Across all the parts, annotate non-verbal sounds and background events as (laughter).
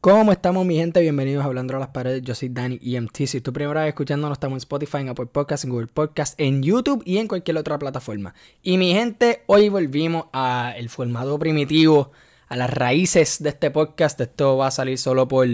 ¿Cómo estamos mi gente? Bienvenidos a Hablando a las Paredes, yo soy Dani EMT. Si es tu primera vez escuchándonos, estamos en Spotify, en Apple Podcasts, en Google Podcasts, en YouTube y en cualquier otra plataforma. Y mi gente, hoy volvimos al formato primitivo, a las raíces de este podcast. Esto va a salir solo por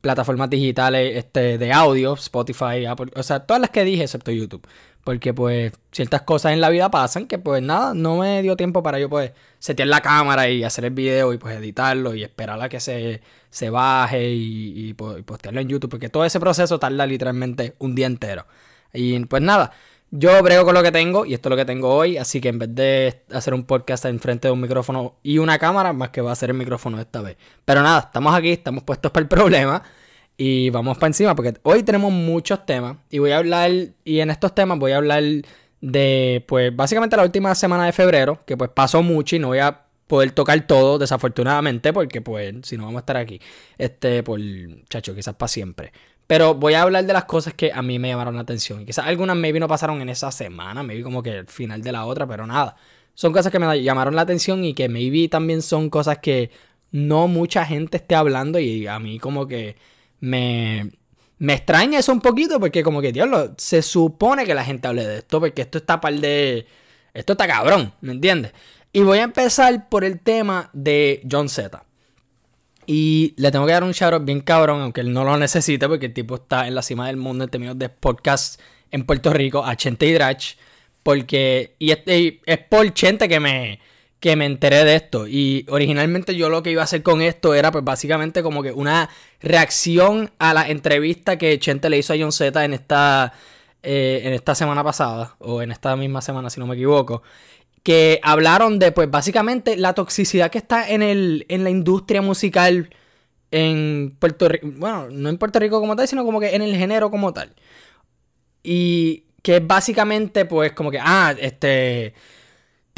plataformas digitales este, de audio, Spotify, Apple, o sea, todas las que dije excepto YouTube. Porque pues ciertas cosas en la vida pasan que pues nada, no me dio tiempo para yo pues setear la cámara y hacer el video y pues editarlo y esperar a que se, se baje y, pues, y, postearlo en YouTube. Porque todo ese proceso tarda literalmente un día entero. Y pues nada, yo brego con lo que tengo y esto es lo que tengo hoy. Así que en vez de hacer un podcast enfrente de un micrófono y una cámara, más que va a ser el micrófono esta vez. Pero nada, estamos aquí, estamos puestos para el problema. Y vamos para encima porque hoy tenemos muchos temas y voy a hablar, y en estos temas voy a hablar de, pues básicamente la última semana de febrero, que pues pasó mucho y no voy a poder tocar todo, desafortunadamente, porque pues si no vamos a estar aquí, este, por, chacho, quizás para siempre. Pero voy a hablar de las cosas que a mí me llamaron la atención. Y quizás algunas maybe no pasaron en esa semana, maybe como que el final de la otra, pero nada. Son cosas que me llamaron la atención y que maybe también son cosas que no mucha gente esté hablando y a mí como que me, me extraña eso un poquito porque como que, diablo, se supone que la gente hable de esto porque esto está par de... Esto está cabrón, ¿me entiendes? Y voy a empezar por el tema de John Z. Y le tengo que dar un shoutout bien cabrón, aunque él no lo necesite porque el tipo está en la cima del mundo en términos de podcast en Puerto Rico, a Chente y Drach. Porque, y este, es por Chente que me, que me enteré de esto. Y originalmente yo lo que iba a hacer con esto era pues básicamente como que una reacción a la entrevista que Chente le hizo a John Z en esta, eh, en esta semana pasada, o en esta misma semana si no me equivoco. Que hablaron de pues básicamente la toxicidad que está en, el, en la industria musical en Puerto Rico. Bueno, no en Puerto Rico como tal, sino como que en el género como tal. Y que básicamente pues como que, ah, este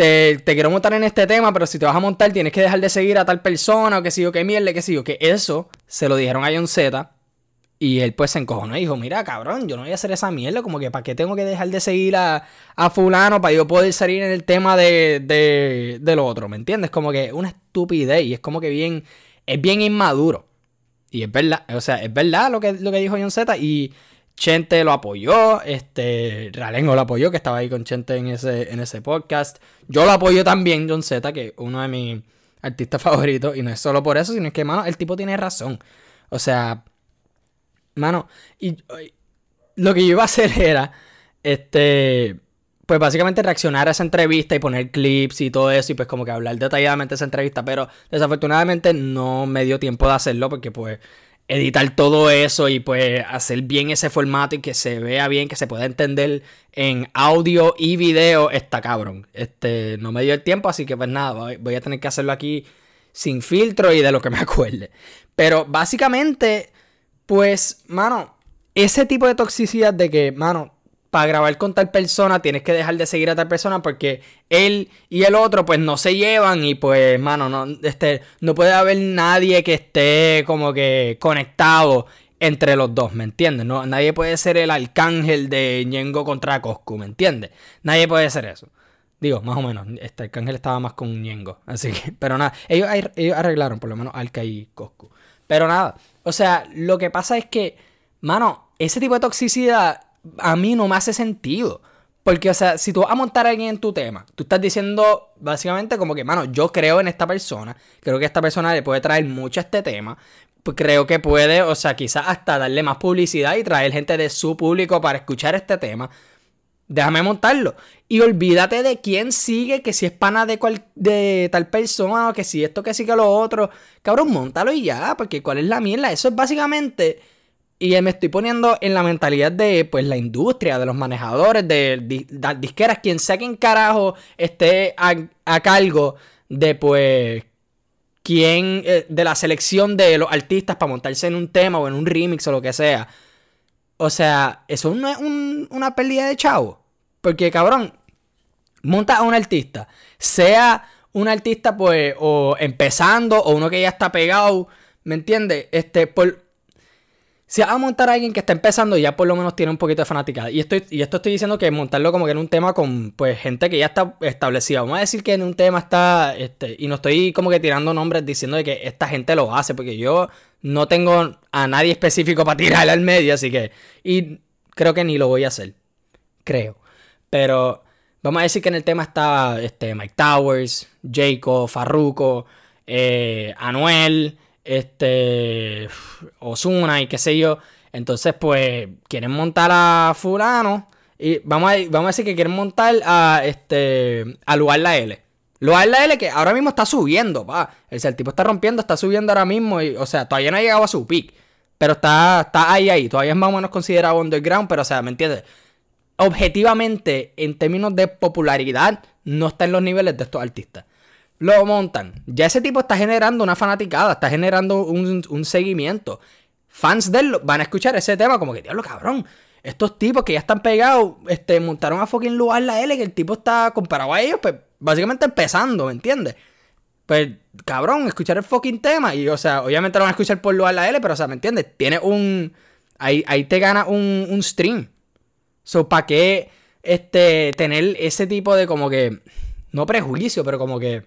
te, quiero montar en este tema, pero si te vas a montar tienes que dejar de seguir a tal persona, o que sí, o que mierda, que sí, o que eso se lo dijeron a John Z. Y él pues se encojonó y dijo, mira cabrón, yo no voy a hacer esa mierda, como que para qué tengo que dejar de seguir a, fulano para yo poder salir en el tema de, de, del otro, ¿me entiendes? Como que una estupidez y es como que bien, es bien inmaduro. Y es verdad, o sea, es verdad lo que, lo que dijo John Z y Chente lo apoyó, este, Ralengo lo apoyó, que estaba ahí con Chente en ese, en ese podcast. Yo lo apoyo también, John Z, que es uno de mis artistas favoritos. Y no es solo por eso, sino que, mano, el tipo tiene razón. O sea, mano, y, lo que yo iba a hacer (laughs) era, este, pues básicamente reaccionar a esa entrevista y poner clips y todo eso y pues como que hablar detalladamente de esa entrevista. Pero desafortunadamente no me dio tiempo de hacerlo porque pues editar todo eso y pues hacer bien ese formato y que se vea bien, que se pueda entender en audio y video, está cabrón. Este, no me dio el tiempo, así que pues nada, voy a tener que hacerlo aquí sin filtro y de lo que me (laughs) acuerde. Pero básicamente, pues, mano, ese tipo de toxicidad de que, mano, para grabar con tal persona tienes que dejar de seguir a tal persona porque él y el otro pues no se llevan y pues mano no este no puede haber nadie que esté como que conectado entre los dos, ¿me entiendes? No, nadie puede ser el arcángel de Ñengo contra Coscu, ¿me entiendes? Nadie puede ser eso. Digo, más o menos, este arcángel estaba más con Ñengo, (laughs) así que, pero nada, ellos, ellos arreglaron por lo menos Alca y Coscu. Pero nada, o sea, lo que pasa es que, mano, ese tipo de toxicidad a mí no me hace sentido. Porque, o sea, si tú vas a montar a alguien en tu tema, tú estás diciendo básicamente como que, mano, yo creo en esta persona, creo que esta persona le puede traer mucho a este tema, pues creo que puede, o sea, quizás hasta darle más publicidad y traer gente de su público para escuchar este tema. Déjame montarlo. Y olvídate de quién sigue, que si es pana de, cual, de tal persona, o que si esto, que sí, que lo otro. Cabrón, montalo y ya, porque cuál es la mierda. Eso es básicamente y me estoy poniendo en la mentalidad de pues la industria, de los manejadores, de, las disqueras, quien sea quien carajo esté a, cargo de pues quién, eh, de la selección de los artistas para montarse en un tema o en un remix o lo que sea. O sea, eso no es una pérdida de chavo. Porque cabrón, monta a un artista, sea un artista pues o empezando o uno que ya está pegado, ¿me entiendes? Este, por si vas a montar a alguien que está empezando, ya por lo menos tiene un poquito de fanaticada. Y, estoy, y esto estoy diciendo que montarlo como que en un tema con pues gente que ya está establecida. Vamos a decir que en un tema está. Este, y no estoy como que tirando nombres diciendo de que esta gente lo hace. Porque yo no tengo a nadie específico para tirarle al medio. Así que. Y creo que ni lo voy a hacer. Creo. Pero. Vamos a decir que en el tema está este, Mike Towers, Jacob, Farruko, eh, Anuel este, Osuna y qué sé yo. Entonces, pues, quieren montar a fulano. Y vamos a, vamos a decir que quieren montar a este a Lugar la L. Lugar la L que ahora mismo está subiendo, pa. El, tipo está rompiendo, está subiendo ahora mismo. Y, o sea, todavía no ha llegado a su peak. Pero está, está ahí, ahí. Todavía es más o menos considerado underground. Pero, o sea, ¿me entiendes? Objetivamente, en términos de popularidad, no está en los niveles de estos artistas lo montan. Ya ese tipo está generando una fanaticada, está generando un, seguimiento. Fans de él van a escuchar ese tema como que, diablo, cabrón. Estos tipos que ya están pegados, este, montaron a fucking lugar la L, que el tipo está comparado a ellos, pues básicamente empezando, ¿me entiendes? Pues, cabrón, escuchar el fucking tema. Y, o sea, obviamente lo van a escuchar por lugar la L, pero, o sea, ¿me entiendes? Tiene un. Ahí, ahí te gana un, un stream. So, ¿para qué este, tener ese tipo de como que. No prejuicio, pero como que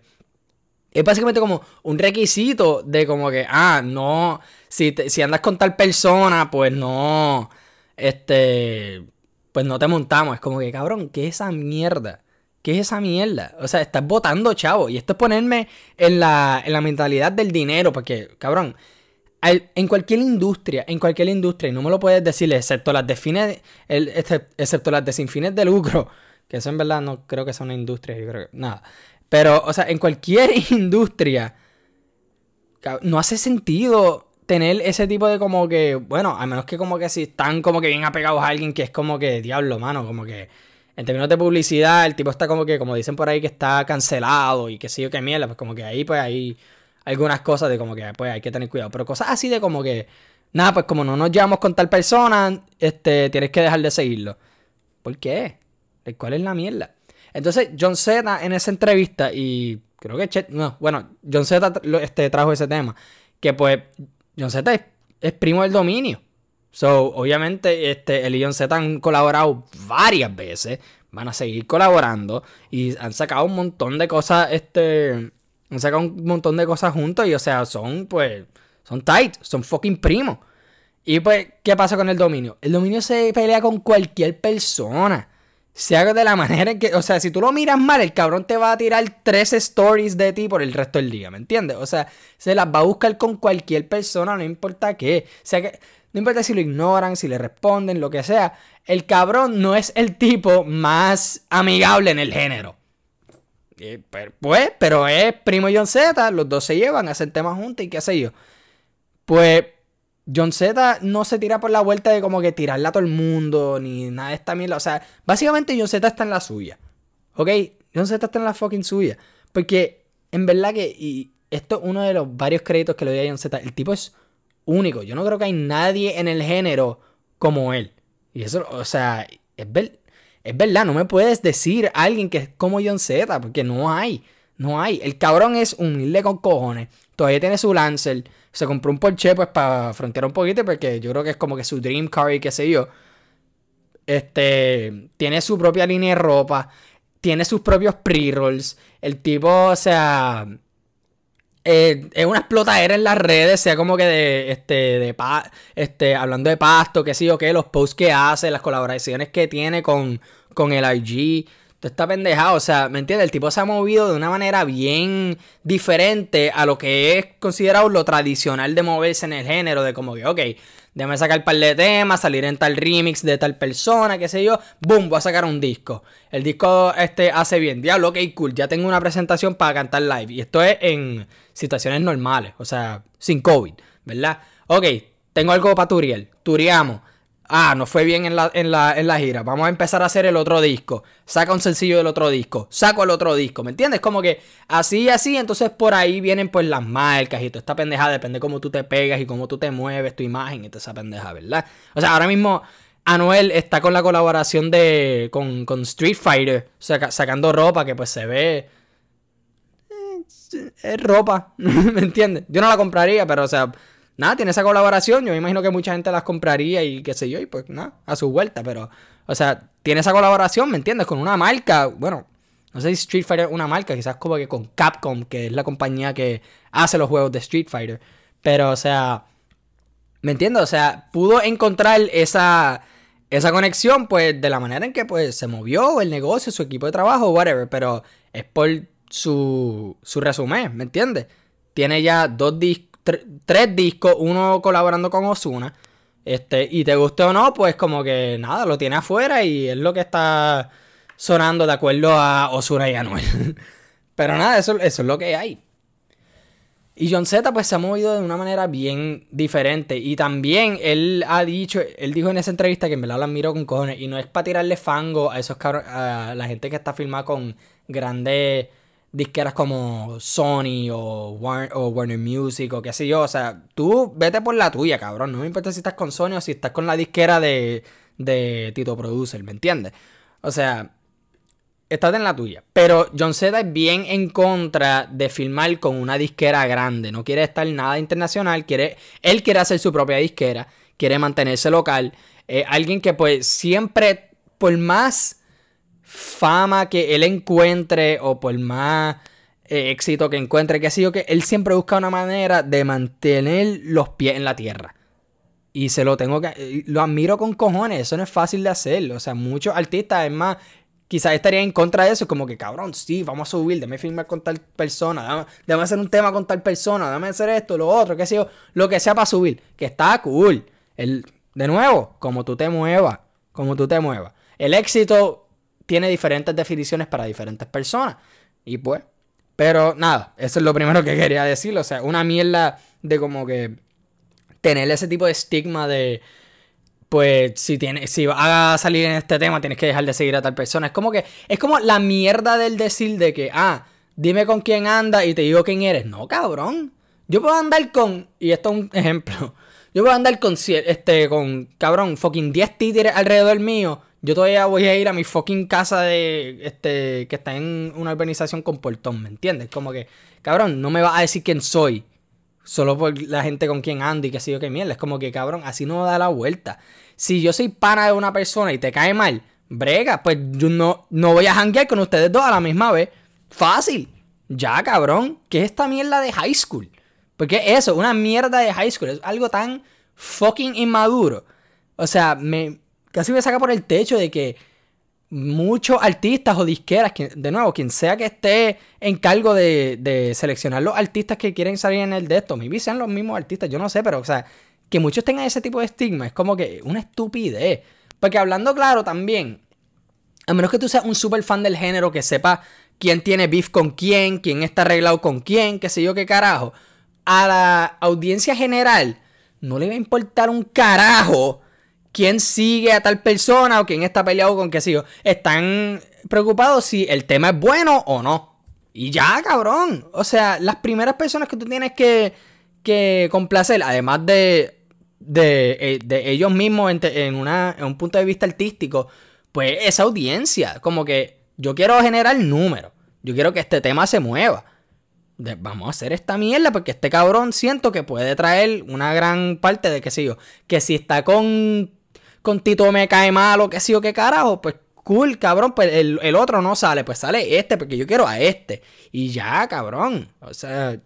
es básicamente como un requisito de como que, ah, no, si, si andas con tal persona, pues no, este, pues no te montamos. Es como que, cabrón, ¿qué es esa mierda? ¿Qué es esa mierda? O sea, estás votando, chavo. Y esto es ponerme en la, en la mentalidad del dinero, porque, cabrón, en cualquier industria, en cualquier industria, y no me lo puedes decir, excepto las de fines, excepto las de sin fines de lucro, que eso en verdad no creo que sea una industria, yo creo que, nada. Pero, o sea, en cualquier (laughs) industria, no hace sentido tener ese tipo de como que, bueno, a menos que como que si están como que bien apegados a alguien que es como que diablo, mano, como que en términos de publicidad, el tipo está como que, como dicen por ahí, que está cancelado y que sí o que mierda, pues como que ahí pues hay algunas cosas de como que pues hay que tener cuidado, pero cosas así de como que, nada, pues como no nos llevamos con tal persona, este, tienes que dejar de seguirlo. ¿Por qué? ¿Cuál es la mierda? Entonces, John Z en esa entrevista, y creo que no, bueno, John Z este, trajo ese tema, que pues John Z es, primo del dominio. So, obviamente, este, él y John Z han colaborado varias veces, van a seguir colaborando y han sacado un montón de cosas, este, han sacado un montón de cosas juntos y, o sea, son, pues, son tight, son fucking primos. Y pues, ¿qué pasa con el dominio? El dominio se pelea con cualquier persona se haga de la manera en que, o sea, si tú lo miras mal, el cabrón te va a tirar tres stories de ti por el resto del día, ¿me entiendes? O sea, se las va a buscar con cualquier persona, no importa qué. O sea, que no importa si lo ignoran, si le responden, lo que sea. El cabrón no es el tipo más amigable en el género. Pues, pero es primo John Z, los dos se llevan, hacen temas juntos y qué sé yo. Pues John Z no se tira por la vuelta de como que tirarla a todo el mundo, ni nada de esta mierda. O sea, básicamente John Z está en la suya. ¿Ok? John Z está en la fucking suya. Porque, en verdad que, y esto es uno de los varios créditos que le doy a John Z, el tipo es único. Yo no creo que hay nadie en el género como él. Y eso, o sea, es, es verdad, no me puedes decir a alguien que es como John Z, porque no hay. No hay. El cabrón es humilde con cojones. Todavía tiene su Lancer se compró un Porsche pues para frontear un poquito porque yo creo que es como que su dream car y qué sé yo. Este, tiene su propia línea de ropa, tiene sus propios pre-rolls. El tipo, o sea, eh, es una explotadera en las redes, sea como que de, este, de este, hablando de pasto, qué sé yo, qué, los posts que hace, las colaboraciones que tiene con, con el IG está pendejado, o sea, ¿me entiendes? El tipo se ha movido de una manera bien diferente a lo que es considerado lo tradicional de moverse en el género, de como que, ok, déjame sacar un par de temas, salir en tal remix de tal persona, qué sé yo, boom, voy a sacar un disco. El disco este hace bien, diablo, ok, cool, ya tengo una presentación para cantar live. Y esto es en situaciones normales, o sea, sin COVID, ¿verdad? Ok, tengo algo para Turiel, turiamos Ah, no fue bien en la, en, la, en la gira. Vamos a empezar a hacer el otro disco. Saca un sencillo del otro disco. Saco el otro disco. ¿Me entiendes? Como que así y así. Entonces por ahí vienen pues las marcas y toda esta pendeja. Depende cómo tú te pegas y cómo tú te mueves, tu imagen y toda esa pendeja, ¿verdad? O sea, ahora mismo Anuel está con la colaboración de. con, con Street Fighter. sacando ropa que pues se ve. Eh, es ropa. (laughs) ¿Me entiendes? Yo no la compraría, pero o sea nada, tiene esa colaboración. Yo me imagino que mucha gente las compraría y qué sé yo, y pues nada, a su vuelta. Pero, o sea, tiene esa colaboración, ¿me entiendes? Con una marca, bueno, no sé si Street Fighter es una marca, quizás como que con Capcom, que es la compañía que hace los juegos de Street Fighter. Pero, o sea, ¿me entiendes? O sea, pudo encontrar esa, esa conexión, pues, de la manera en que, pues, se movió el negocio, su equipo de trabajo, whatever. Pero es por su, su resumen, ¿me entiendes? Tiene ya dos discos tres discos, uno colaborando con Osuna. Este, y te guste o no, pues como que nada, lo tiene afuera y es lo que está sonando de acuerdo a Osuna y Anuel. (laughs) Pero nada, eso, eso es lo que hay. Y John Z pues se ha movido de una manera bien diferente. Y también él ha dicho, él dijo en esa entrevista que me la admiro con cojones. Y no es para tirarle fango a esos a la gente que está filmada con grandes disqueras como Sony o, Warner Music o qué sé yo. O sea, tú vete por la tuya, cabrón. No me importa si estás con Sony o si estás con la disquera de, de Tito Producer, ¿me entiendes? O sea, estás en la tuya. Pero John Z es bien en contra de filmar con una disquera grande. No quiere estar nada internacional. Quiere, él quiere hacer su propia disquera. Quiere mantenerse local. alguien que pues siempre, por más fama que él encuentre o por más eh, éxito que encuentre, que sé que él siempre busca una manera de mantener los pies en la tierra. Y se lo tengo que. Lo admiro con cojones. Eso no es fácil de hacer. O sea, muchos artistas, es más, quizás estaría en contra de eso. Como que, cabrón, sí, vamos a subir, déjame filmar con tal persona, déjame, hacer un tema con tal persona, déjame hacer esto, lo otro, qué sé yo, lo que sea para subir. Que está cool. El, de nuevo, como tú te muevas, como tú te muevas. El éxito tiene diferentes definiciones para diferentes personas. Y pues, pero nada, eso es lo primero que quería decir. O sea, una mierda de como que tener ese tipo de estigma de, pues, si, tiene, si vas a salir en este tema, tienes que dejar de seguir a tal persona. Es como que, es como la mierda del decir de que, ah, dime con quién anda y te digo quién eres. No, cabrón. Yo puedo andar con, y esto es un (laughs) ejemplo, yo puedo andar con, este, con, cabrón, fucking 10 títeres alrededor mío yo todavía voy a ir a mi fucking casa de este que está en una urbanización con portón, ¿me entiendes? Como que, cabrón, no me vas a decir quién soy. Solo por la gente con quien ando y que sé yo qué mierda. Es como que, cabrón, así no da la vuelta. Si yo soy pana de una persona y te cae mal, brega, pues yo no, no voy a janguear con ustedes dos a la misma vez. Fácil. Ya, cabrón. ¿Qué es esta mierda de high school? Porque eso, una mierda de high school. Es algo tan fucking inmaduro. O sea, me, casi me saca por el techo de que muchos artistas o disqueras, de nuevo, quien sea que esté en cargo de, seleccionar los artistas que quieren salir en el de esto, maybe sean los mismos artistas, yo no sé, pero o sea, que muchos tengan ese tipo de estigma es como que una estupidez. Porque hablando claro también, a menos que tú seas un super fan del género que sepa quién tiene beef con quién, quién está arreglado con quién, qué sé yo qué carajo, a la audiencia general no le va a importar un carajo quién sigue a tal persona o quién está peleado con qué sigo. Están preocupados si el tema es bueno o no. Y ya, cabrón. O sea, las primeras personas que tú tienes que, que complacer, además de, de, eh, ellos mismos en, una, en un punto de vista artístico, pues esa audiencia. Como que yo quiero generar números. Yo quiero que este tema se mueva. vamos a hacer esta mierda porque este cabrón siento que puede traer una gran parte de qué sé. Que si está con con Tito me cae mal o qué sé yo qué carajo, pues cool, cabrón, pues el, otro no sale, pues sale este, porque yo quiero a este. Y ya, cabrón. O sea,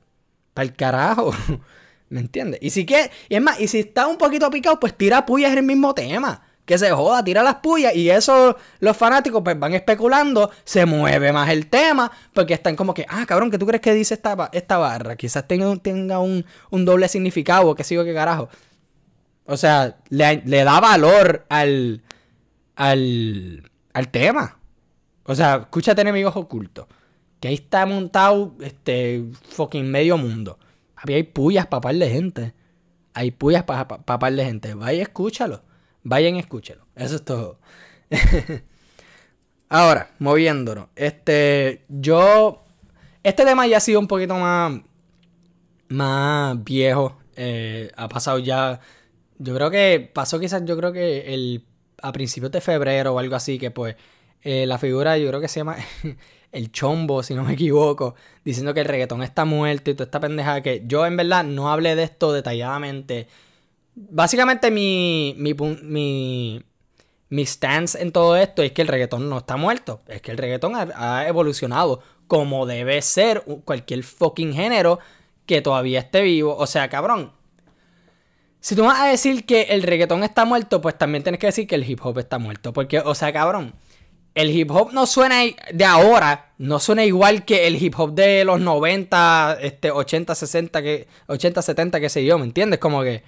para el carajo. (laughs) ¿Me entiendes? Y si que, y es más, y si está un poquito picado, pues tira puyas en el mismo tema. Que se joda, tira las puyas. Y eso, los fanáticos, pues van especulando. Se mueve más el tema. Porque están como que, ah, cabrón, ¿qué tú crees que dice esta, esta barra? Quizás tenga, tenga un, un doble significado, o qué sigo, qué carajo. O sea, le, da valor al, al, al tema. O sea, escúchate enemigos ocultos. Que ahí está montado este fucking medio mundo. Había hay puyas para par de gente. Hay puyas para pa, par de gente. Vaya, escúchalo. Vayan, escúchalo. Eso es todo. (laughs) Ahora, moviéndonos. Este, yo. Este tema ya ha sido un poquito más. Más viejo. Eh, ha pasado ya yo creo que pasó quizás, yo creo que el, a principios de febrero o algo así, que pues eh, la figura, yo creo que se llama (laughs) el chombo, si no me equivoco, diciendo que el reggaetón está muerto y toda esta pendeja que yo en verdad no hablé de esto detalladamente. Básicamente mi, mi, mi, mi stance en todo esto es que el reggaetón no está muerto, es que el reggaetón ha, evolucionado como debe ser cualquier fucking género que todavía esté vivo. O sea, cabrón, si tú vas a decir que el reggaetón está muerto, pues también tienes que decir que el hip hop está muerto. Porque, o sea, cabrón, el hip hop no suena de ahora, no suena igual que el hip hop de los 90, este, 80, 60, que, 80, 70, qué sé yo, ¿me entiendes? Como que,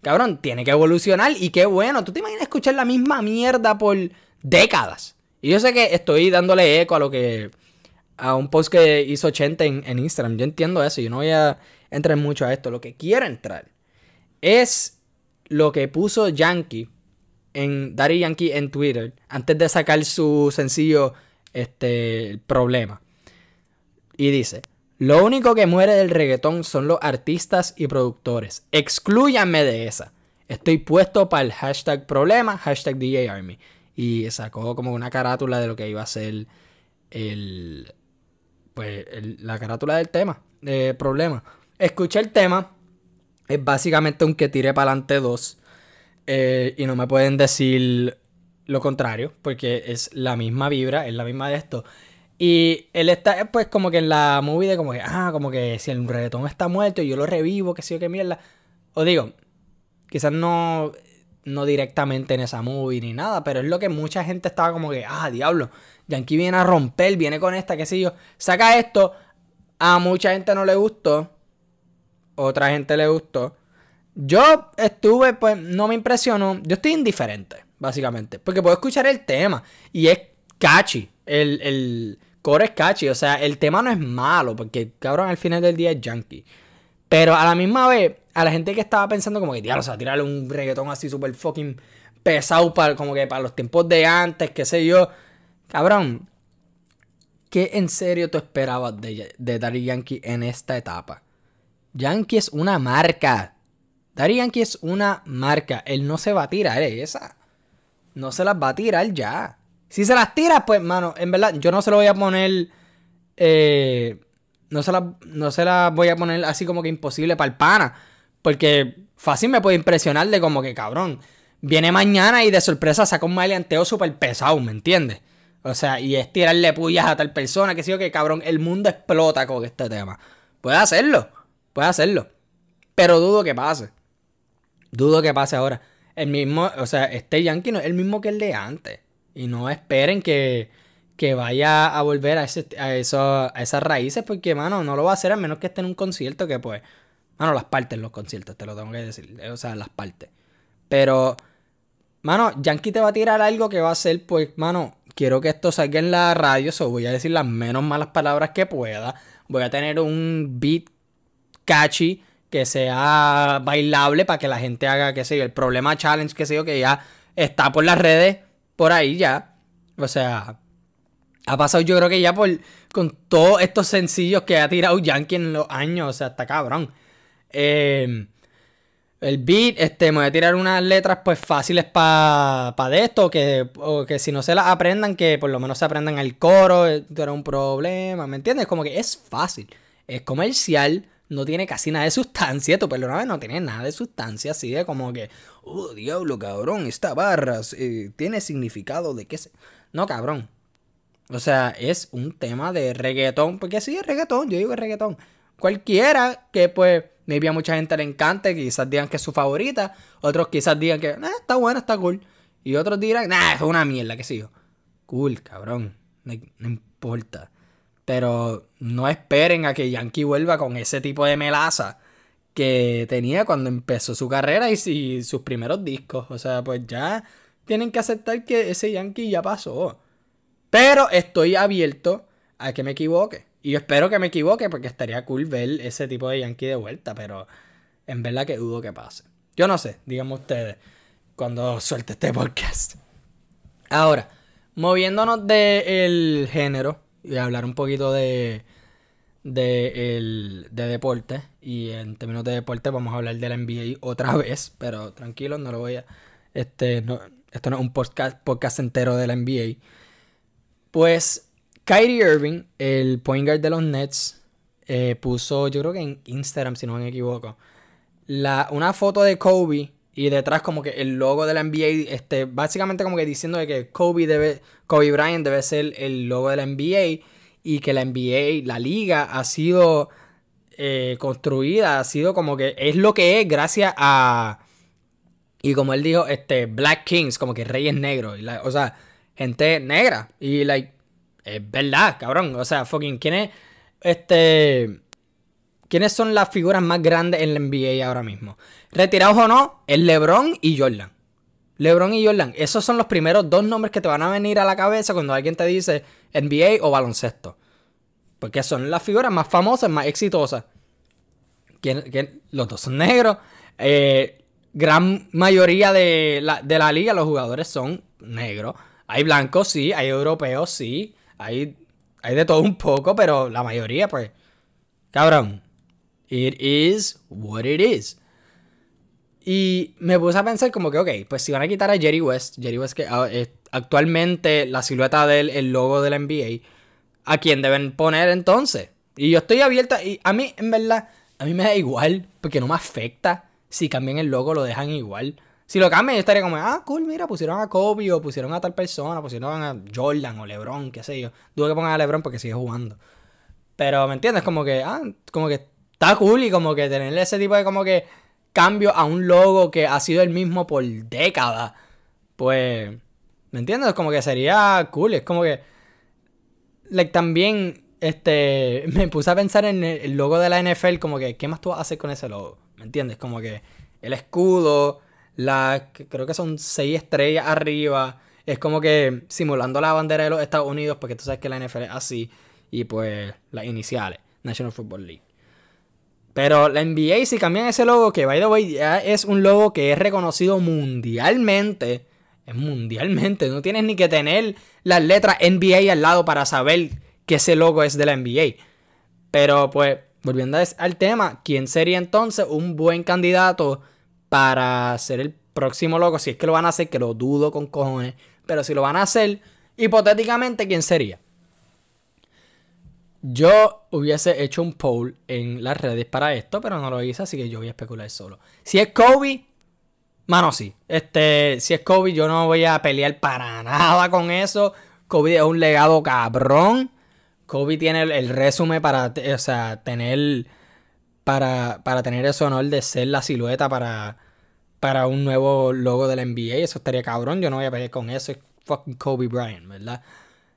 cabrón, tiene que evolucionar y qué bueno. ¿Tú te imaginas escuchar la misma mierda por décadas? Y yo sé que estoy dándole eco a lo que, a un post que hizo 80 en, en Instagram. Yo entiendo eso, yo no voy a entrar mucho a esto. Lo que quiero entrar es lo que puso Yankee en Daddy Yankee en Twitter antes de sacar su sencillo este problema. Y dice, lo único que muere del reggaetón son los artistas y productores. Exclúyanme de esa. Estoy puesto para el hashtag problema, hashtag DJ Army. Y sacó como una carátula de lo que iba a ser el... Pues la carátula del tema, de problema. Escuché el tema. Es básicamente un que tire para adelante dos eh, y no me pueden decir lo contrario, porque es la misma vibra, es la misma de esto. Y él está, pues, como que en la movie de como que, ah, como que si el reggaetón está muerto y yo lo revivo, que sé yo qué mierda. O digo, quizás no, no directamente en esa movie ni nada, pero es lo que mucha gente estaba como que, ah, diablo, Yankee viene a romper, viene con esta, qué sé yo. Saca esto, a mucha gente no le gustó, otra gente le gustó. Yo estuve, pues, no me impresionó. Yo estoy indiferente, básicamente. Porque puedo escuchar el tema. Y es catchy. El, el core es catchy. O sea, el tema no es malo. Porque, cabrón, al final del día es junkie. Pero a la misma vez, a la gente que estaba pensando como que, diablo, o tirarle un reggaetón así súper fucking pesado para, como que para los tiempos de antes, qué sé yo. Cabrón, ¿qué en serio tú esperabas de, de Daddy Yankee en esta etapa? Yankee es una marca. Daddy Yankee es una marca. Él no se va a tirar esa. No se las va a tirar ya. Si se las tira, pues, mano, en verdad, yo no se lo voy a poner. Eh, no, se la, no se las voy a poner así como que imposible para el pana. Porque fácil me puede impresionar de como que, cabrón, viene mañana y de sorpresa saca un maleanteo súper pesado, ¿me entiendes? O sea, y es tirarle puyas a tal persona, que sí que, cabrón, el mundo explota con este tema. Puede hacerlo, puede hacerlo. Pero dudo que pase. Dudo que pase ahora. El mismo, o sea, este Yankee no es el mismo que el de antes. Y no esperen que, que vaya a volver a, ese, a, eso, a esas raíces, porque, mano, no lo va a hacer a menos que esté en un concierto que, pues, mano, las partes los conciertos, te lo tengo que decir. O sea, las partes. Pero, mano, Yankee te va a tirar algo que va a ser, pues, mano, quiero que esto salga en la radio, so voy a decir las menos malas palabras que pueda. Voy a tener un beat catchy que sea bailable para que la gente haga, qué sé yo, el problema challenge, qué sé yo, que ya está por las redes, por ahí ya. O sea, ha pasado yo creo que ya por con todos estos sencillos que ha tirado Yankee en los años, o sea, está cabrón. Eh, el beat, este, me voy a tirar unas letras pues fáciles para pa de esto, que, o que si no se las aprendan, que por lo menos se aprendan el coro, esto era un problema, ¿me entiendes? Como que es fácil, es comercial, no tiene casi nada de sustancia, tu perdóname, no tiene nada de sustancia, así de como que, oh, diablo, cabrón, esta barra eh, tiene significado de qué se... No, cabrón. O sea, es un tema de reggaetón, porque sí es reggaetón, yo digo reggaetón. Cualquiera que pues, maybe a mucha gente le encante, quizás digan que es su favorita, otros quizás digan que, nah, está buena, está cool. Y otros dirán, nah, es una mierda, qué sé yo. Cool, cabrón, no importa. Pero no esperen a que Yankee vuelva con ese tipo de melaza que tenía cuando empezó su carrera y, sus primeros discos. O sea, pues ya tienen que aceptar que ese Yankee ya pasó. Pero estoy abierto a que me equivoque. Y espero que me equivoque porque estaría cool ver ese tipo de Yankee de vuelta. Pero en verdad que dudo que pase. Yo no sé, díganme ustedes cuando suelte este (laughs) podcast. Ahora, moviéndonos del género y hablar un poquito de, de, el, de deporte. Y en términos de deporte vamos a hablar de la NBA otra (laughs) vez, pero tranquilo, no lo voy a... Este, no, esto no es un podcast, podcast entero de la NBA. Pues Kyrie Irving, el point guard de los Nets, eh, puso, yo creo que en Instagram, si no me equivoco, la, una foto de Kobe y detrás como que el logo de la NBA, este, básicamente como que diciendo de que Kobe debe, Kobe Bryant debe ser el logo de la NBA y que la NBA, la liga, ha sido eh, construida, ha sido como que es lo que es gracias a y como él dijo, este Black Kings, como que reyes negros, o sea, gente negra y like es verdad, cabrón, o sea, fucking quién es este ¿Quiénes son las figuras más grandes en la NBA ahora mismo? Retirados o no, es LeBron y Jordan. LeBron y Jordan, esos son los primeros dos nombres que te van a venir a la cabeza cuando alguien te dice NBA o baloncesto. Porque son las figuras más famosas, más exitosas. Los dos son negros. Eh, gran mayoría de la, de la liga, los jugadores son negros. Hay blancos, sí. Hay europeos, sí. Hay, hay de todo un poco, pero la mayoría, pues. Cabrón. It is what it is. Y me puse a pensar como que, ok, pues si van a quitar a Jerry West, Jerry West que ah, actualmente la silueta del el logo de la NBA, ¿a quién deben poner entonces? Y yo estoy abierta, y a mí, en verdad, a mí me da igual, porque no me afecta si cambian el logo, lo dejan igual. Si lo cambian, yo estaría como, ah, cool, mira, pusieron a Kobe o pusieron a tal persona, pusieron a Jordan o LeBron, qué sé yo. Dudo que pongan a LeBron porque sigue jugando. Pero, ¿me entiendes? Como que, ah, como que está cool y como que tenerle ese tipo de como que cambio a un logo que ha sido el mismo por décadas. Pues, ¿me entiendes? Como que sería cool. Es como que, también, este, (laughs) me puse a pensar en el logo de la NFL, como que, ¿qué más tú vas a hacer con ese logo? ¿Me entiendes? Como que el escudo, la, creo que son seis estrellas arriba. Es como que simulando la bandera de los Estados Unidos, porque tú sabes que la NFL es así. Y pues las iniciales, National Football League. Pero la NBA, si cambian ese logo, que by the way ya es un logo que es reconocido mundialmente. Es mundialmente. No tienes ni que tener las letras NBA al lado para saber que ese logo es de la NBA. Pero pues, volviendo al tema, ¿quién sería entonces un buen candidato para ser el próximo logo? Si es que lo van a hacer, que lo dudo con cojones. Pero si lo van a hacer, hipotéticamente, ¿quién sería? Yo hubiese hecho un poll en las redes para esto, pero no lo hice, así que yo voy a especular solo. Si es Kobe, mano, sí. Este, si es Kobe, yo no voy a pelear para nada con eso. Kobe es un legado cabrón. Kobe tiene el, resumen para, o sea, tener, para, para tener ese honor de ser la silueta para, para un nuevo logo de la NBA. Eso estaría cabrón. Yo no voy a pelear con eso. Es fucking Kobe Bryant, ¿verdad?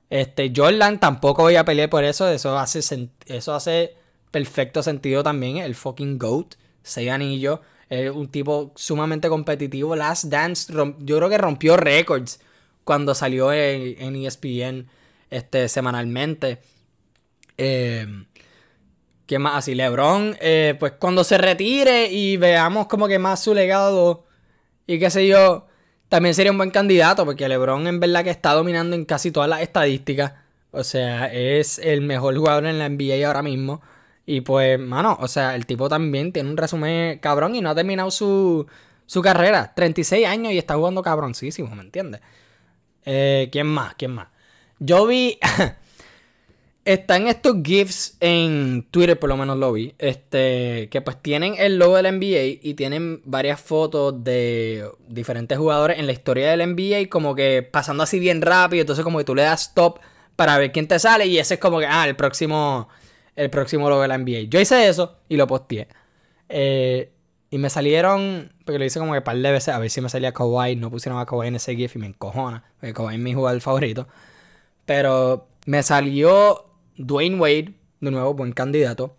Este, Jordan tampoco voy a pelear por eso. Eso hace, eso hace perfecto sentido también. El fucking GOAT. Seis anillos. Es un tipo sumamente competitivo. Last Dance, yo creo que rompió récords cuando salió en, ESPN este, semanalmente. Eh, ¿Qué más? Así, LeBron, eh, pues cuando se retire y veamos como que más su legado y qué sé yo, también sería un buen candidato porque LeBron en verdad que está dominando en casi todas las estadísticas. O sea, es el mejor jugador en la NBA ahora mismo. Y pues, mano, o sea, el tipo también tiene un resumen cabrón y no ha terminado su, su carrera. 36 años y está jugando cabroncísimo, ¿me entiendes? Eh, ¿Quién más? ¿Quién más? Yo vi... (laughs) Están estos GIFs en Twitter, por lo menos lo vi. Este, que pues tienen el logo de la NBA y tienen varias fotos de diferentes jugadores en la historia del NBA, como que pasando así bien rápido. Entonces, como que tú le das stop para ver quién te sale. Y ese es como que, ah, el próximo. El próximo logo de la NBA. Yo hice eso y lo posteé. Eh, y me salieron. Porque lo hice como que un par de veces. A ver si me salía Kawhi. No pusieron a Kawhi en ese GIF y me encojona. Porque Kawhi es mi jugador favorito. Pero me salió Dwayne Wade, de nuevo, buen candidato.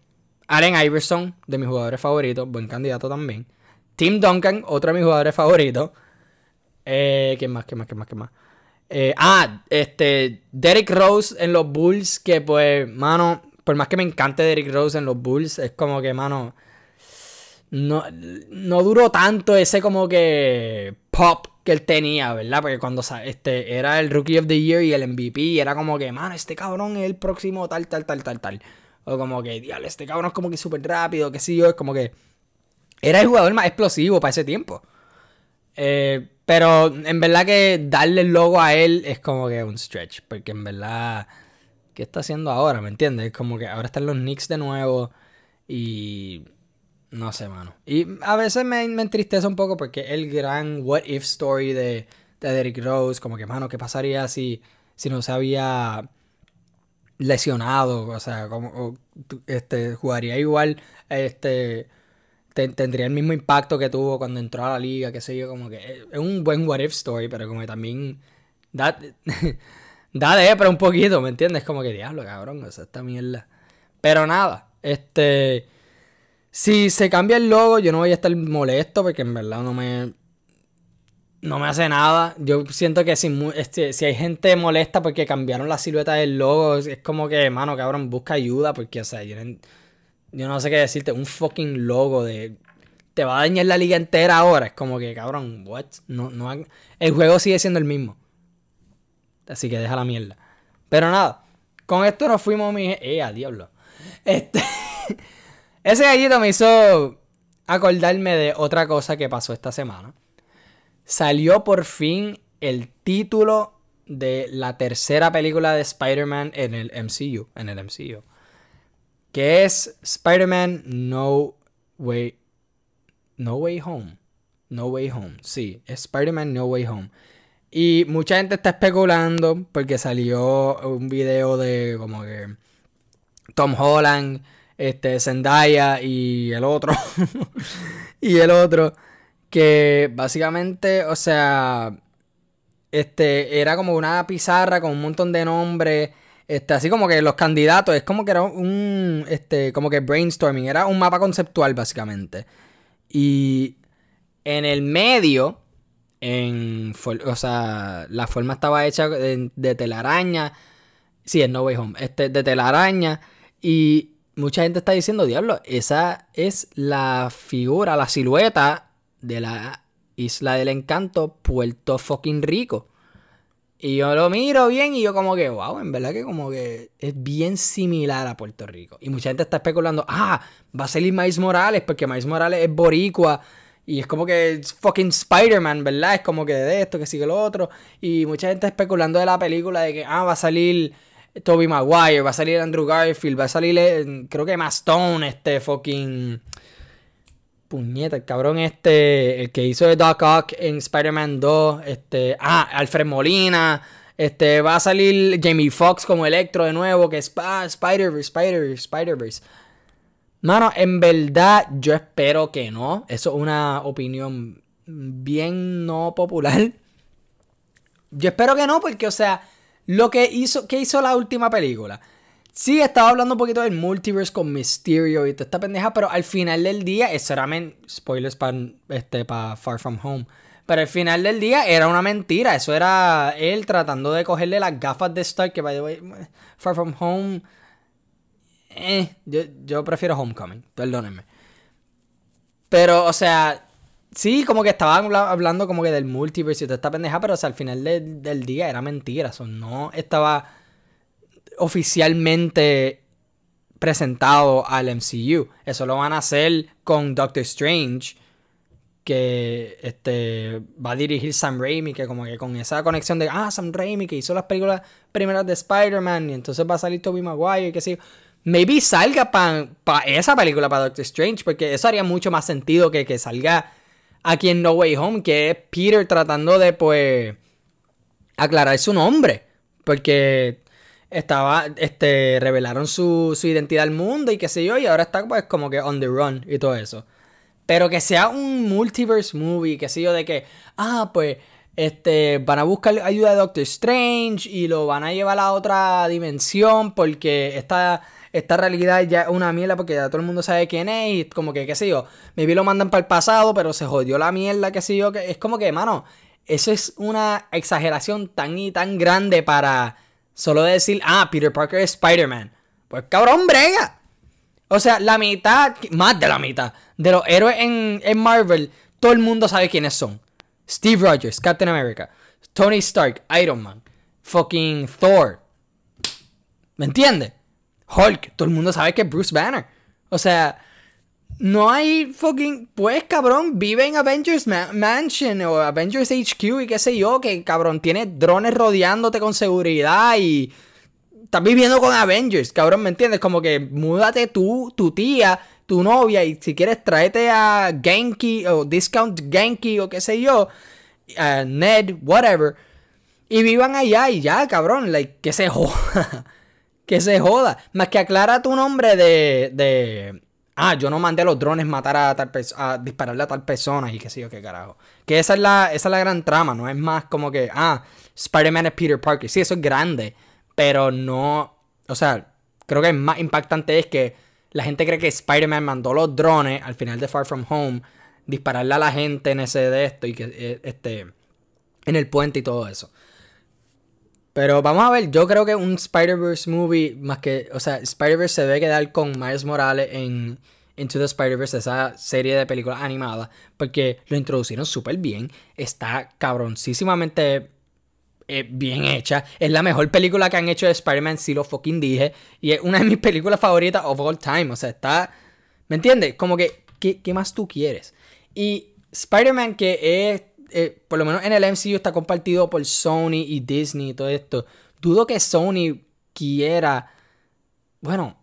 Allen Iverson, de mis jugadores favoritos, buen candidato también. Tim Duncan, otro de mis jugadores favoritos. Eh, ¿Quién más? ¿Quién más? ¿Quién más? ¿Quién más? Eh, ah, este. Derrick Rose en los Bulls. Que pues, mano. Por más que me encante Derrick Rose en los Bulls. Es como que, mano. No, no duró tanto ese como que. Pop que él tenía, ¿verdad? Porque cuando este, era el Rookie of the Year y el MVP, era como que, mano, este cabrón es el próximo tal, tal, tal, tal, tal. O como que, diablo, este cabrón es como que súper rápido, que sí yo, es como que... Era el jugador más explosivo para ese tiempo. Eh, Pero en verdad que darle el logo a él es como que un stretch. Porque en verdad, ¿qué está haciendo ahora? ¿Me entiendes? Es como que ahora están los Knicks de nuevo. Y no sé, mano. Y a veces me, entristece un poco porque el gran what if story de, de Derrick Rose, como que, mano, ¿qué pasaría si, si no se había lesionado? O sea, como este, jugaría igual, este, tendría el mismo impacto que tuvo cuando entró a la liga, qué sé yo, como que es un buen what if story, pero como que también da, (laughs) da de pero un poquito, ¿me entiendes? Como que diablo, cabrón, o sea, esta mierda. Pero nada, este si se cambia el logo, yo no voy a estar molesto porque en verdad no me. No me hace nada. Yo siento que si, este, si hay gente molesta porque cambiaron la silueta del logo, es como que, mano, cabrón, busca ayuda porque, o sea, yo no, sé qué decirte. Un fucking logo de. Te va a dañar la liga entera ahora. Es como que, cabrón, what? No, no, el juego sigue siendo el mismo. Así que deja la mierda. Pero nada, con esto nos fuimos, mi. Eh, a diablo. Este. (laughs) Ese gallito me hizo acordarme de otra cosa que pasó esta semana. Salió por fin el título de la tercera película de Spider-Man en el MCU. En el MCU. Que es Spider-Man No Way. No Way Home. No Way Home. Sí, Spider-Man No Way Home. Y mucha gente está especulando porque salió un video de como que Tom Holland este, Zendaya y el otro. (laughs) y el otro. Que básicamente, o sea, este, era como una pizarra con un montón de nombres. Este, así como que los candidatos, es como que era un, este, como que brainstorming, era un mapa conceptual básicamente. Y en el medio, en, o sea, la forma estaba hecha de, telaraña. Sí, es No Way Home, este, de telaraña. Y mucha gente está diciendo, diablo, esa es la figura, la silueta de la isla del encanto, Puerto fucking Rico. Y yo lo miro bien y yo como que, wow, en verdad que como que es bien similar a Puerto Rico. Y mucha gente está especulando, ah, va a salir Miles Morales porque Miles Morales es boricua. Y es como que es fucking Spider-Man, ¿verdad? Es como que de esto, que sigue lo otro. Y mucha gente especulando de la película de que, ah, va a salir Toby Maguire, va a salir Andrew Garfield, va a salir, eh, creo que Stone, este fucking... Puñeta, el cabrón este, el que hizo Doc Ock en Spider-Man 2, este, ah, Alfred Molina, este, va a salir Jamie Foxx como Electro de nuevo, que es Spider-Verse, Spider-Verse, Spider-Verse. Mano, en verdad yo espero que no, eso es una opinión bien no popular. Yo espero que no, porque, o sea, lo que hizo, ¿qué hizo la última película? Sí, estaba hablando un poquito del multiverse con Mysterio y toda esta pendeja, pero al final del día, eso era spoilers para este, Far From Home. Pero al final del día era una mentira. Eso era él tratando de cogerle las gafas de Stark. Que, by the way, Far From Home. Eh, yo, yo prefiero Homecoming. Perdónenme. Pero, o sea, Sí, como que estaban hablando como que del multiverse y toda esta pendeja, pero al final del día era mentira. Eso no estaba oficialmente presentado al MCU. Eso lo van a hacer con Doctor Strange. Que este va a dirigir Sam Raimi. Que como que con esa conexión de ah, Sam Raimi que hizo las películas primeras de Spider-Man. Y entonces va a salir Tobey Maguire y que sí. Maybe salga para esa película, para Doctor Strange. Porque eso haría mucho más sentido que que salga aquí en No Way Home, que es Peter tratando de, pues, aclarar su nombre. Porque estaba, este, revelaron su, su identidad al mundo y qué sé yo, y ahora está, pues, como que on the run y todo eso. Pero que sea un multiverse movie, qué sé yo, de que, ah, pues, este, van a buscar ayuda de Doctor Strange y lo van a llevar a otra dimensión porque esta esta realidad ya es una mierda porque ya todo el mundo sabe quién es y como que, qué sé yo, maybe lo mandan para el pasado, pero se jodió la mierda, qué sé yo, que es como que, mano, eso es una exageración tan y tan grande para solo decir, ah, Peter Parker es Spider-Man. Pues cabrón, brega. O sea, la mitad, más de la mitad, de los héroes en, en Marvel, todo el mundo sabe quiénes son. Steve Rogers, Captain America, Tony Stark, Iron Man, fucking Thor. ¿Me entiendes? Hulk, todo el mundo sabe que es Bruce Banner. O sea, no hay fucking. Pues, cabrón, vive en Avengers Mansion o Avengers HQ y qué sé yo, que cabrón, tiene drones rodeándote con seguridad y. Estás viviendo con Avengers, cabrón, ¿me entiendes? Como que múdate tú, tu tía, tu novia y si quieres tráete a Genki o Discount Genki o qué sé yo, a Ned, whatever. Y vivan allá y ya, cabrón, like, que se joda. Que se joda. Más que aclara tu nombre de, de ah, yo no mandé a los drones matar a tal a dispararle a tal persona y qué sé yo qué carajo. Que esa es la, esa es la gran trama, no es más como que, ah, Spider-Man es Peter Parker. Sí, eso es grande, pero no, o sea, creo que más impactante es que la gente cree que Spider-Man mandó los drones al final de Far From Home, dispararle a la gente en ese de esto y que, eh, este, en el puente y todo eso. Pero vamos a ver, yo creo que un Spider-Verse movie, más que, o sea, Spider-Verse se debe quedar con Miles Morales en Into the Spider-Verse, esa serie de películas animadas, porque lo introducieron súper bien, está cabroncísimamente eh, bien hecha, es la mejor película que han hecho de Spider-Man, si lo fucking dije, y es una de mis películas favoritas of all time, o sea, está, ¿me entiendes? Como que, ¿qué, qué más tú quieres? Y Spider-Man que es eh, por lo menos en el MCU está compartido por Sony y Disney y todo esto. Dudo que Sony quiera. Bueno,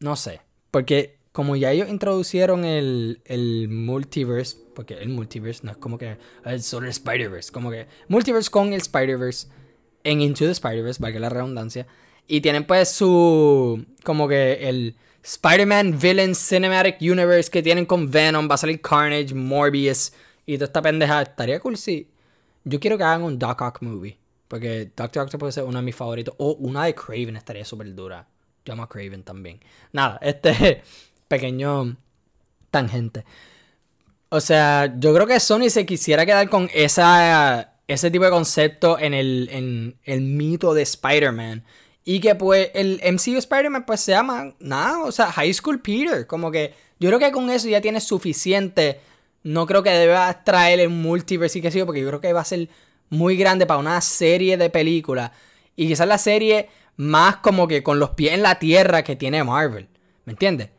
no sé. Porque como ya ellos introducieron el, el multiverse, porque el multiverse no es como que el solo Spider-Verse, como que multiverse con el Spider-Verse en Into the Spider-Verse, que la redundancia. Y tienen pues su. como que el. Spider-Man Villain Cinematic Universe que tienen con Venom, va a salir Carnage, Morbius, y toda esta pendeja estaría cool si. Yo quiero que hagan un Doc Ock movie. Porque Doctor Octopus ser uno de mis favoritos. O una de Craven estaría súper dura. Yo amo a Craven también. Nada, (laughs) este pequeño tangente. O sea, yo creo que Sony se quisiera quedar con esa, ese tipo de concepto en el, en el mito de Spider-Man. Y que pues el MCU Spider-Man pues se llama, nada, o sea, High School Peter. Como que yo creo que con eso ya tiene suficiente no creo que deba traer el multiverse y que sigo, porque yo creo que va a ser muy grande para una serie de películas. Y quizás la serie más como que con los pies en la tierra que tiene Marvel. ¿Me entiendes?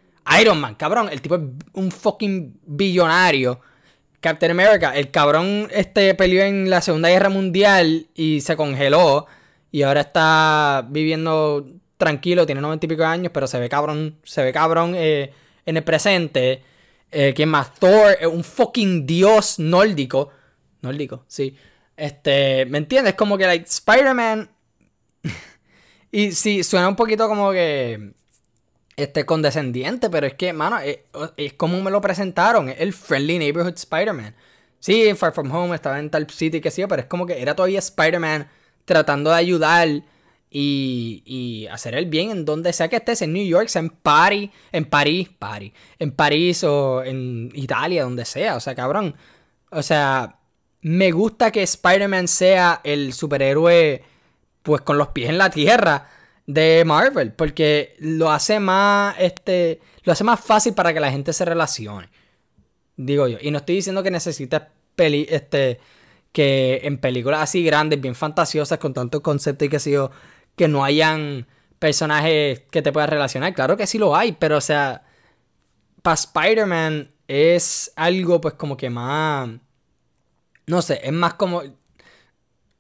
Iron Man, cabrón, el tipo es un fucking billonario. Captain America, el cabrón este peleó en la Segunda Guerra Mundial y se congeló. Y ahora está viviendo tranquilo, tiene noventa y pico años, pero se ve cabrón, se ve cabrón eh, en el presente. Eh, ¿Quién más? Thor es un fucking dios nórdico. Nórdico, sí. Este, ¿me entiendes? Como que, like, Spider-Man. (laughs) y sí, suena un poquito como que. Este, condescendiente, pero es que, mano, es, como me lo presentaron. Es el Friendly Neighborhood Spider-Man. Sí, Far From Home estaba en tal City, que sí, pero es como que era todavía Spider-Man tratando de ayudar y, y, hacer el bien en donde sea que estés, en New York, sea en París, en París, París, en París o en Italia, donde sea, o sea, cabrón. O sea, me gusta que Spider-Man sea el superhéroe, pues con los pies en la tierra de Marvel, porque lo hace más, este, lo hace más fácil para que la gente se relacione. Digo yo, y no estoy diciendo que necesites peli, este, que en películas así grandes, bien fantasiosas, con tanto concepto y que sé yo, que no hayan personajes que te puedas relacionar. Claro que sí lo hay, pero o sea, para Spider-Man es algo pues como que más... No sé, es más como...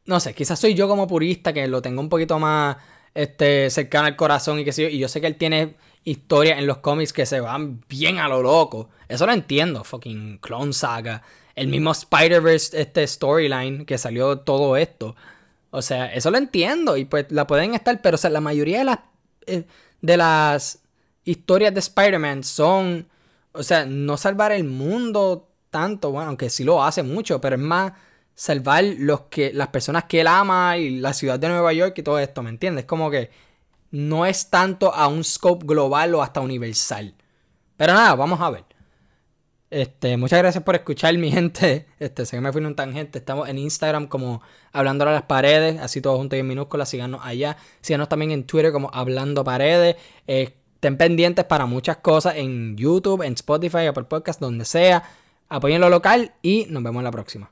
No sé, quizás soy yo como purista que lo tengo un poquito más este, cercano al corazón y que sé Y yo sé que él tiene historias en los cómics que se van bien a lo loco. Eso lo entiendo. Fucking Clone Saga. El mismo Spider-Verse este storyline que salió todo esto. O sea, eso lo entiendo y pues la pueden estar, pero o sea, la mayoría de las, eh, de las historias de Spider-Man son, o sea, no salvar el mundo tanto, bueno, aunque sí lo hace mucho, pero es más salvar los que, las personas que él ama y la ciudad de Nueva York y todo esto, ¿me entiendes? Como que no es tanto a un scope global o hasta universal. Pero nada, vamos a ver. Este, muchas gracias por escuchar, mi gente. Este, sé que me fui en un tangente. Estamos en Instagram como Hablando a las Paredes, así todo junto y en minúsculas. Síganos allá. Síganos también en Twitter como Hablando Paredes. Estén pendientes para muchas cosas en YouTube, en Spotify, Apple Podcast, donde sea. Apoyen lo local y nos vemos en la próxima.